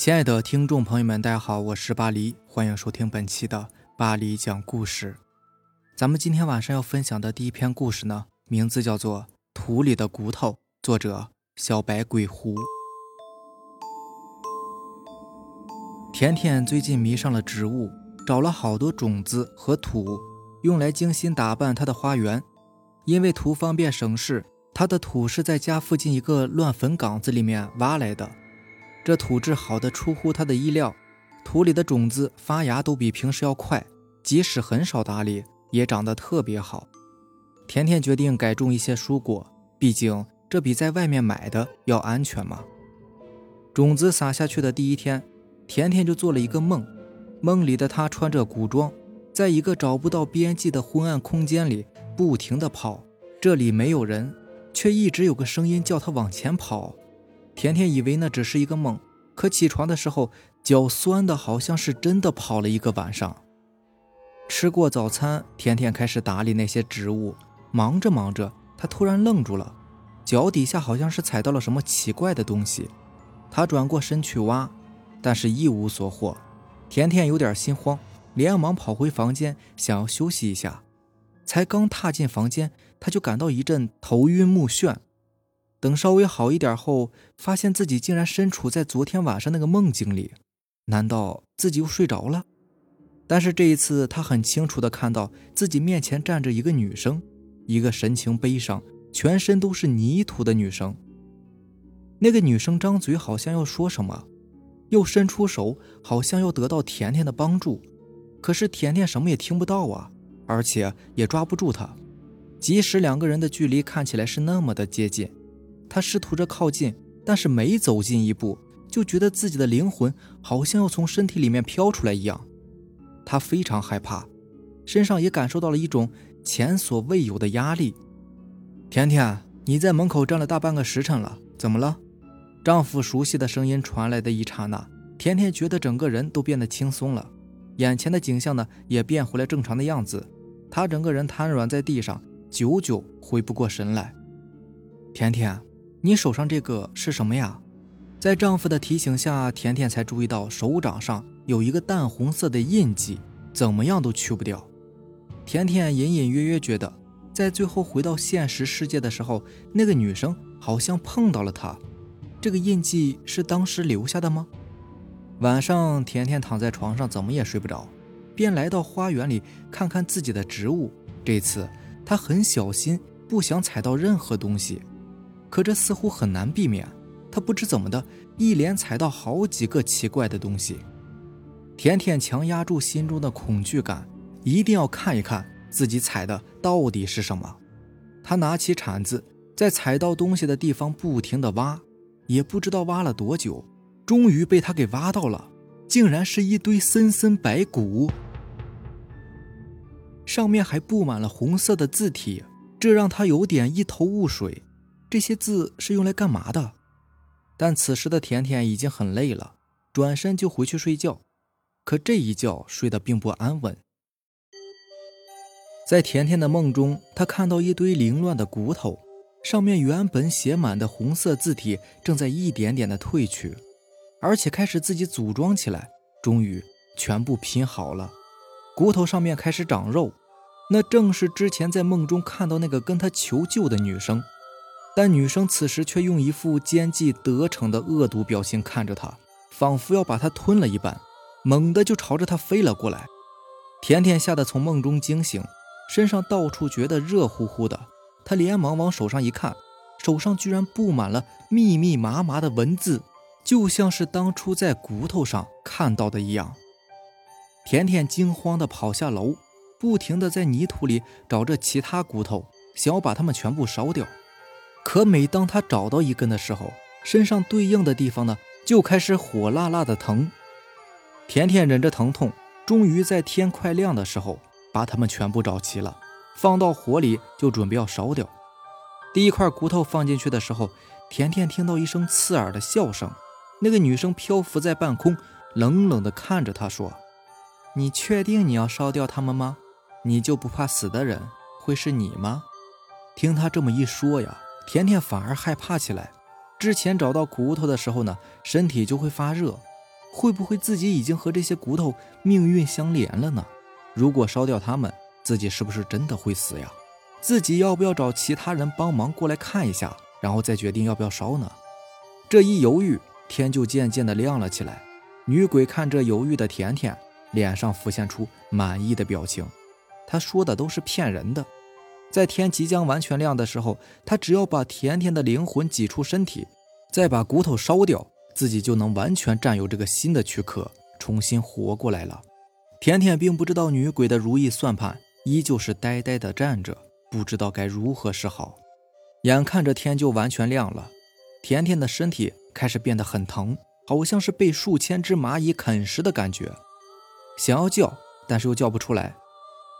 亲爱的听众朋友们，大家好，我是巴黎，欢迎收听本期的巴黎讲故事。咱们今天晚上要分享的第一篇故事呢，名字叫做《土里的骨头》，作者小白鬼狐。甜甜最近迷上了植物，找了好多种子和土，用来精心打扮她的花园。因为图方便省事，她的土是在家附近一个乱坟岗子里面挖来的。这土质好的出乎他的意料，土里的种子发芽都比平时要快，即使很少打理，也长得特别好。甜甜决定改种一些蔬果，毕竟这比在外面买的要安全嘛。种子撒下去的第一天，甜甜就做了一个梦，梦里的她穿着古装，在一个找不到边际的昏暗空间里不停地跑，这里没有人，却一直有个声音叫她往前跑。甜甜以为那只是一个梦，可起床的时候脚酸的好像是真的跑了一个晚上。吃过早餐，甜甜开始打理那些植物，忙着忙着，她突然愣住了，脚底下好像是踩到了什么奇怪的东西。她转过身去挖，但是一无所获。甜甜有点心慌，连忙跑回房间，想要休息一下。才刚踏进房间，她就感到一阵头晕目眩。等稍微好一点后，发现自己竟然身处在昨天晚上那个梦境里，难道自己又睡着了？但是这一次，他很清楚地看到自己面前站着一个女生，一个神情悲伤、全身都是泥土的女生。那个女生张嘴好像要说什么，又伸出手，好像要得到甜甜的帮助，可是甜甜什么也听不到啊，而且也抓不住她。即使两个人的距离看起来是那么的接近。他试图着靠近，但是每走近一步，就觉得自己的灵魂好像要从身体里面飘出来一样。他非常害怕，身上也感受到了一种前所未有的压力。甜甜，你在门口站了大半个时辰了，怎么了？丈夫熟悉的声音传来的一刹那，甜甜觉得整个人都变得轻松了，眼前的景象呢也变回了正常的样子。她整个人瘫软在地上，久久回不过神来。甜甜。你手上这个是什么呀？在丈夫的提醒下，甜甜才注意到手掌上有一个淡红色的印记，怎么样都去不掉。甜甜隐隐约约觉得，在最后回到现实世界的时候，那个女生好像碰到了她。这个印记是当时留下的吗？晚上，甜甜躺在床上，怎么也睡不着，便来到花园里看看自己的植物。这次，她很小心，不想踩到任何东西。可这似乎很难避免，他不知怎么的，一连踩到好几个奇怪的东西。甜甜强压住心中的恐惧感，一定要看一看自己踩的到底是什么。他拿起铲子，在踩到东西的地方不停地挖，也不知道挖了多久，终于被他给挖到了，竟然是一堆森森白骨，上面还布满了红色的字体，这让他有点一头雾水。这些字是用来干嘛的？但此时的甜甜已经很累了，转身就回去睡觉。可这一觉睡得并不安稳。在甜甜的梦中，她看到一堆凌乱的骨头，上面原本写满的红色字体正在一点点的褪去，而且开始自己组装起来。终于全部拼好了，骨头上面开始长肉，那正是之前在梦中看到那个跟她求救的女生。但女生此时却用一副奸计得逞的恶毒表情看着他，仿佛要把他吞了一般，猛地就朝着他飞了过来。甜甜吓得从梦中惊醒，身上到处觉得热乎乎的。她连忙往手上一看，手上居然布满了密密麻麻的文字，就像是当初在骨头上看到的一样。甜甜惊慌地跑下楼，不停地在泥土里找着其他骨头，想要把它们全部烧掉。可每当他找到一根的时候，身上对应的地方呢，就开始火辣辣的疼。甜甜忍着疼痛，终于在天快亮的时候，把它们全部找齐了，放到火里就准备要烧掉。第一块骨头放进去的时候，甜甜听到一声刺耳的笑声。那个女生漂浮在半空，冷冷地看着他说：“你确定你要烧掉它们吗？你就不怕死的人会是你吗？”听他这么一说呀。甜甜反而害怕起来。之前找到骨头的时候呢，身体就会发热，会不会自己已经和这些骨头命运相连了呢？如果烧掉它们，自己是不是真的会死呀？自己要不要找其他人帮忙过来看一下，然后再决定要不要烧呢？这一犹豫，天就渐渐的亮了起来。女鬼看着犹豫的甜甜，脸上浮现出满意的表情。她说的都是骗人的。在天即将完全亮的时候，他只要把甜甜的灵魂挤出身体，再把骨头烧掉，自己就能完全占有这个新的躯壳，重新活过来了。甜甜并不知道女鬼的如意算盘，依旧是呆呆的站着，不知道该如何是好。眼看着天就完全亮了，甜甜的身体开始变得很疼。好像是被数千只蚂蚁啃食的感觉，想要叫，但是又叫不出来。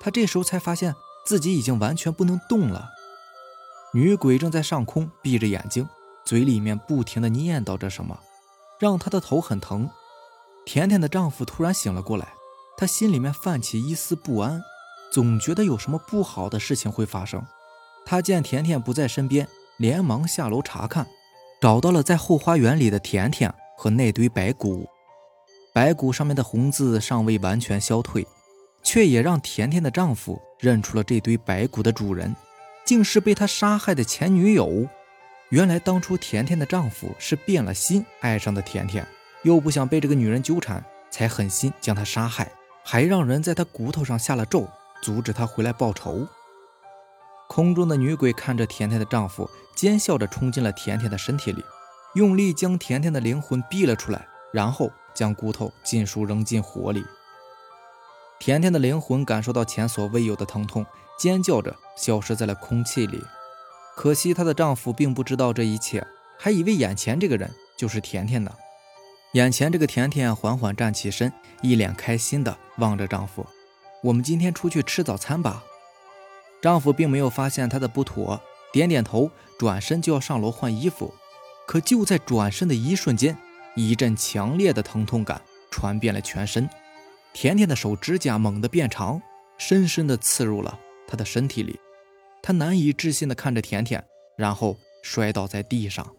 他这时候才发现自己已经完全不能动了。女鬼正在上空闭着眼睛，嘴里面不停的念叨着什么，让她的头很疼。甜甜的丈夫突然醒了过来，她心里面泛起一丝不安，总觉得有什么不好的事情会发生。她见甜甜不在身边，连忙下楼查看，找到了在后花园里的甜甜。和那堆白骨，白骨上面的红字尚未完全消退，却也让甜甜的丈夫认出了这堆白骨的主人，竟是被他杀害的前女友。原来当初甜甜的丈夫是变了心爱上的甜甜，又不想被这个女人纠缠，才狠心将她杀害，还让人在她骨头上下了咒，阻止她回来报仇。空中的女鬼看着甜甜的丈夫，奸笑着冲进了甜甜的身体里。用力将甜甜的灵魂逼了出来，然后将骨头尽数扔进火里。甜甜的灵魂感受到前所未有的疼痛，尖叫着消失在了空气里。可惜她的丈夫并不知道这一切，还以为眼前这个人就是甜甜呢。眼前这个甜甜缓缓站起身，一脸开心地望着丈夫：“我们今天出去吃早餐吧。”丈夫并没有发现她的不妥，点点头，转身就要上楼换衣服。可就在转身的一瞬间，一阵强烈的疼痛感传遍了全身。甜甜的手指甲猛地变长，深深地刺入了他的身体里。他难以置信地看着甜甜，然后摔倒在地上。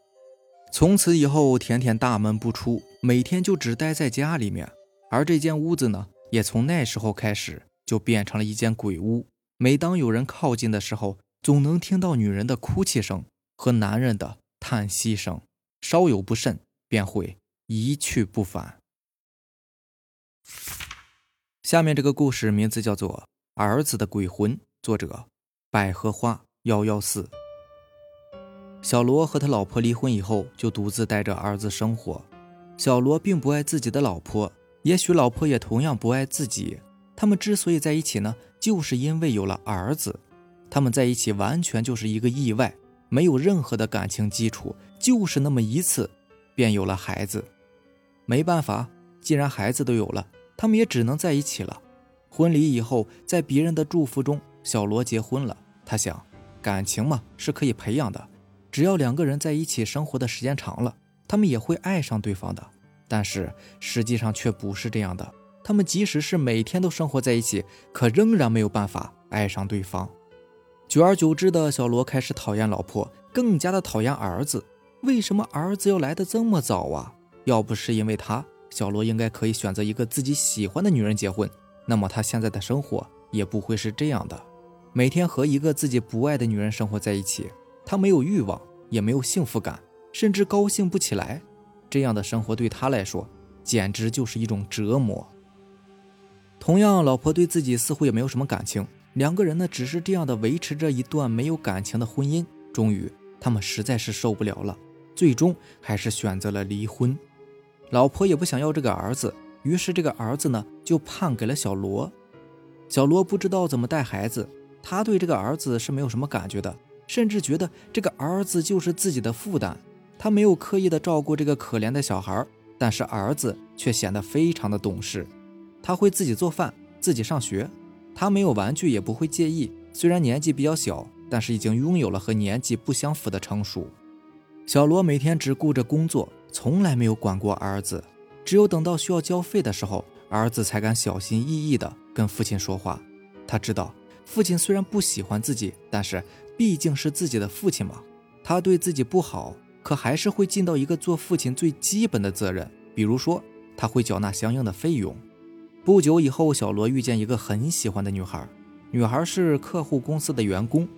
从此以后，甜甜大门不出，每天就只待在家里面。而这间屋子呢，也从那时候开始就变成了一间鬼屋。每当有人靠近的时候，总能听到女人的哭泣声和男人的。叹息声，稍有不慎便会一去不返。下面这个故事名字叫做《儿子的鬼魂》，作者百合花幺幺四。小罗和他老婆离婚以后，就独自带着儿子生活。小罗并不爱自己的老婆，也许老婆也同样不爱自己。他们之所以在一起呢，就是因为有了儿子。他们在一起完全就是一个意外。没有任何的感情基础，就是那么一次，便有了孩子。没办法，既然孩子都有了，他们也只能在一起了。婚礼以后，在别人的祝福中，小罗结婚了。他想，感情嘛是可以培养的，只要两个人在一起生活的时间长了，他们也会爱上对方的。但是实际上却不是这样的，他们即使是每天都生活在一起，可仍然没有办法爱上对方。久而久之的小罗开始讨厌老婆，更加的讨厌儿子。为什么儿子要来的这么早啊？要不是因为他，小罗应该可以选择一个自己喜欢的女人结婚，那么他现在的生活也不会是这样的。每天和一个自己不爱的女人生活在一起，他没有欲望，也没有幸福感，甚至高兴不起来。这样的生活对他来说，简直就是一种折磨。同样，老婆对自己似乎也没有什么感情。两个人呢，只是这样的维持着一段没有感情的婚姻。终于，他们实在是受不了了，最终还是选择了离婚。老婆也不想要这个儿子，于是这个儿子呢，就判给了小罗。小罗不知道怎么带孩子，他对这个儿子是没有什么感觉的，甚至觉得这个儿子就是自己的负担。他没有刻意的照顾这个可怜的小孩，但是儿子却显得非常的懂事，他会自己做饭，自己上学。他没有玩具也不会介意，虽然年纪比较小，但是已经拥有了和年纪不相符的成熟。小罗每天只顾着工作，从来没有管过儿子。只有等到需要交费的时候，儿子才敢小心翼翼地跟父亲说话。他知道父亲虽然不喜欢自己，但是毕竟是自己的父亲嘛。他对自己不好，可还是会尽到一个做父亲最基本的责任，比如说他会缴纳相应的费用。不久以后，小罗遇见一个很喜欢的女孩，女孩是客户公司的员工。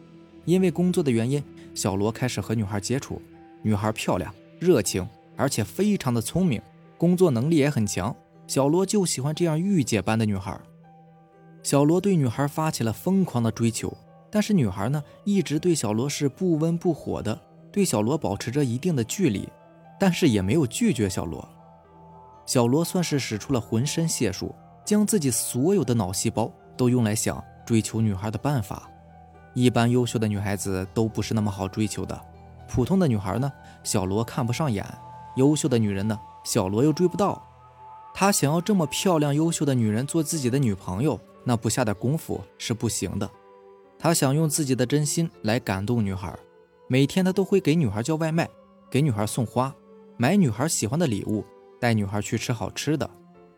因为工作的原因，小罗开始和女孩接触。女孩漂亮、热情，而且非常的聪明，工作能力也很强。小罗就喜欢这样御姐般的女孩。小罗对女孩发起了疯狂的追求，但是女孩呢，一直对小罗是不温不火的，对小罗保持着一定的距离，但是也没有拒绝小罗。小罗算是使出了浑身解数，将自己所有的脑细胞都用来想追求女孩的办法。一般优秀的女孩子都不是那么好追求的，普通的女孩呢，小罗看不上眼；优秀的女人呢，小罗又追不到。他想要这么漂亮、优秀的女人做自己的女朋友，那不下点功夫是不行的。他想用自己的真心来感动女孩，每天他都会给女孩叫外卖，给女孩送花，买女孩喜欢的礼物，带女孩去吃好吃的。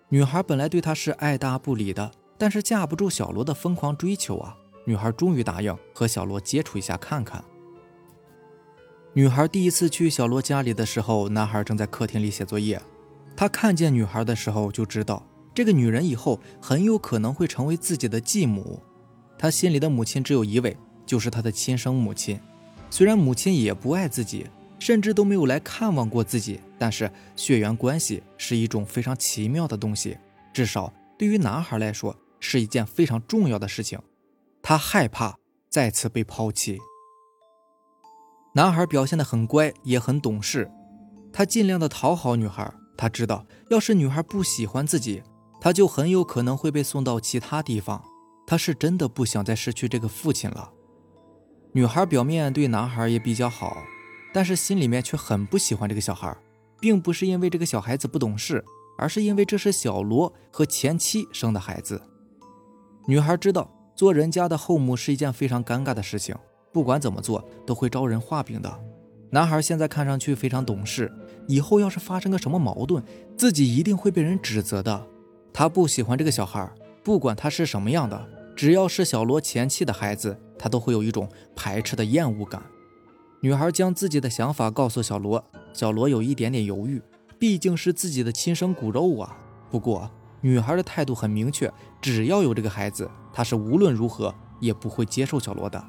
女孩本来对他是爱答不理的，但是架不住小罗的疯狂追求啊，女孩终于答应和小罗接触一下看看。女孩第一次去小罗家里的时候，男孩正在客厅里写作业。他看见女孩的时候就知道，这个女人以后很有可能会成为自己的继母。他心里的母亲只有一位，就是他的亲生母亲。虽然母亲也不爱自己，甚至都没有来看望过自己，但是血缘关系是一种非常奇妙的东西，至少对于男孩来说是一件非常重要的事情。他害怕再次被抛弃。男孩表现得很乖，也很懂事，他尽量的讨好女孩。他知道，要是女孩不喜欢自己，他就很有可能会被送到其他地方。他是真的不想再失去这个父亲了。女孩表面对男孩也比较好，但是心里面却很不喜欢这个小孩，并不是因为这个小孩子不懂事，而是因为这是小罗和前妻生的孩子。女孩知道，做人家的后母是一件非常尴尬的事情，不管怎么做都会招人画饼的。男孩现在看上去非常懂事。以后要是发生个什么矛盾，自己一定会被人指责的。他不喜欢这个小孩，不管他是什么样的，只要是小罗前妻的孩子，他都会有一种排斥的厌恶感。女孩将自己的想法告诉小罗，小罗有一点点犹豫，毕竟是自己的亲生骨肉啊。不过女孩的态度很明确，只要有这个孩子，她是无论如何也不会接受小罗的。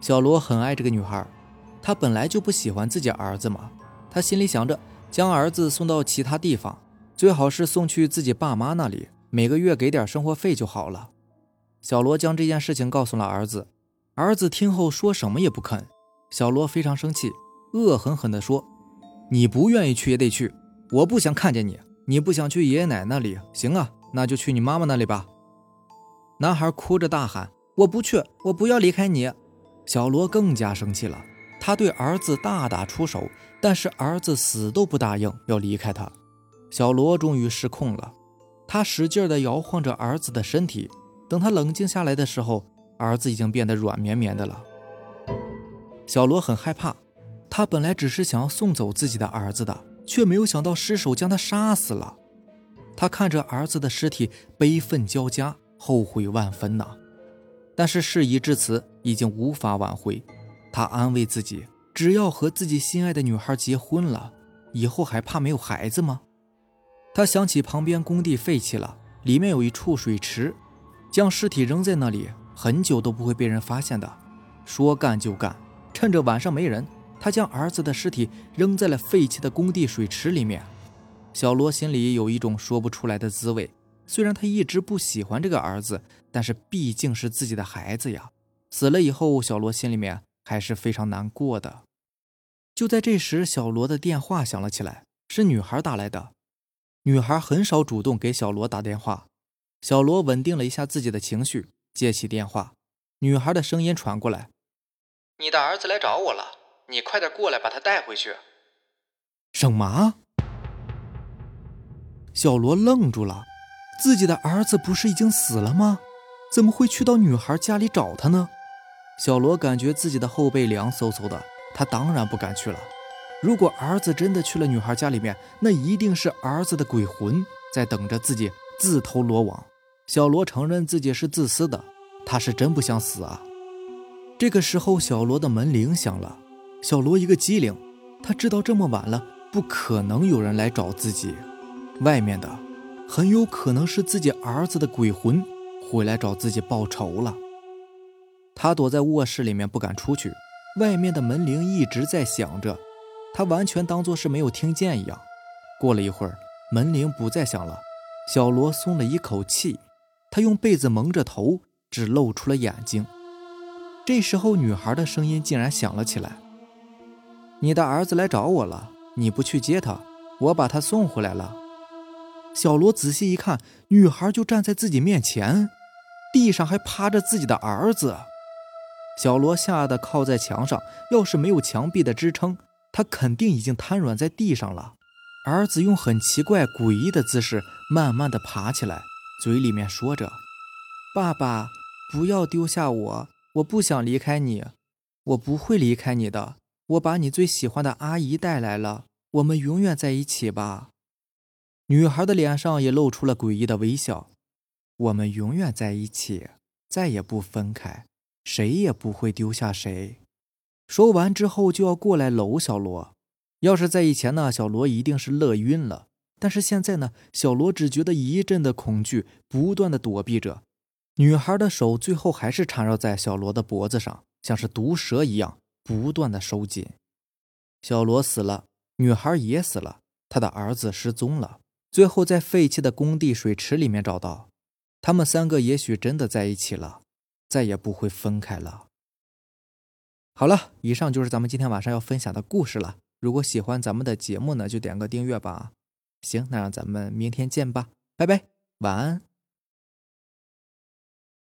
小罗很爱这个女孩，他本来就不喜欢自己儿子嘛。他心里想着，将儿子送到其他地方，最好是送去自己爸妈那里，每个月给点生活费就好了。小罗将这件事情告诉了儿子，儿子听后说什么也不肯。小罗非常生气，恶狠狠地说：“你不愿意去也得去，我不想看见你。你不想去爷爷奶奶那里，行啊，那就去你妈妈那里吧。”男孩哭着大喊：“我不去，我不要离开你！”小罗更加生气了。他对儿子大打出手，但是儿子死都不答应要离开他。小罗终于失控了，他使劲地摇晃着儿子的身体。等他冷静下来的时候，儿子已经变得软绵绵的了。小罗很害怕，他本来只是想要送走自己的儿子的，却没有想到失手将他杀死了。他看着儿子的尸体，悲愤交加，后悔万分呐。但是事已至此，已经无法挽回。他安慰自己，只要和自己心爱的女孩结婚了，以后还怕没有孩子吗？他想起旁边工地废弃了，里面有一处水池，将尸体扔在那里，很久都不会被人发现的。说干就干，趁着晚上没人，他将儿子的尸体扔在了废弃的工地水池里面。小罗心里有一种说不出来的滋味。虽然他一直不喜欢这个儿子，但是毕竟是自己的孩子呀。死了以后，小罗心里面。还是非常难过的。就在这时，小罗的电话响了起来，是女孩打来的。女孩很少主动给小罗打电话。小罗稳定了一下自己的情绪，接起电话。女孩的声音传过来：“你的儿子来找我了，你快点过来把他带回去。”什么？小罗愣住了，自己的儿子不是已经死了吗？怎么会去到女孩家里找他呢？小罗感觉自己的后背凉飕飕的，他当然不敢去了。如果儿子真的去了女孩家里面，那一定是儿子的鬼魂在等着自己自投罗网。小罗承认自己是自私的，他是真不想死啊。这个时候，小罗的门铃响了。小罗一个机灵，他知道这么晚了，不可能有人来找自己。外面的很有可能是自己儿子的鬼魂回来找自己报仇了。他躲在卧室里面不敢出去，外面的门铃一直在响着，他完全当作是没有听见一样。过了一会儿，门铃不再响了，小罗松了一口气，他用被子蒙着头，只露出了眼睛。这时候，女孩的声音竟然响了起来：“你的儿子来找我了，你不去接他，我把他送回来了。”小罗仔细一看，女孩就站在自己面前，地上还趴着自己的儿子。小罗吓得靠在墙上，要是没有墙壁的支撑，他肯定已经瘫软在地上了。儿子用很奇怪、诡异的姿势慢慢的爬起来，嘴里面说着：“爸爸，不要丢下我，我不想离开你，我不会离开你的。我把你最喜欢的阿姨带来了，我们永远在一起吧。”女孩的脸上也露出了诡异的微笑：“我们永远在一起，再也不分开。”谁也不会丢下谁。说完之后就要过来搂小罗。要是在以前呢，小罗一定是乐晕了。但是现在呢，小罗只觉得一阵的恐惧，不断的躲避着。女孩的手最后还是缠绕在小罗的脖子上，像是毒蛇一样不断的收紧。小罗死了，女孩也死了，他的儿子失踪了，最后在废弃的工地水池里面找到。他们三个也许真的在一起了。再也不会分开了。好了，以上就是咱们今天晚上要分享的故事了。如果喜欢咱们的节目呢，就点个订阅吧。行，那让咱们明天见吧，拜拜，晚安。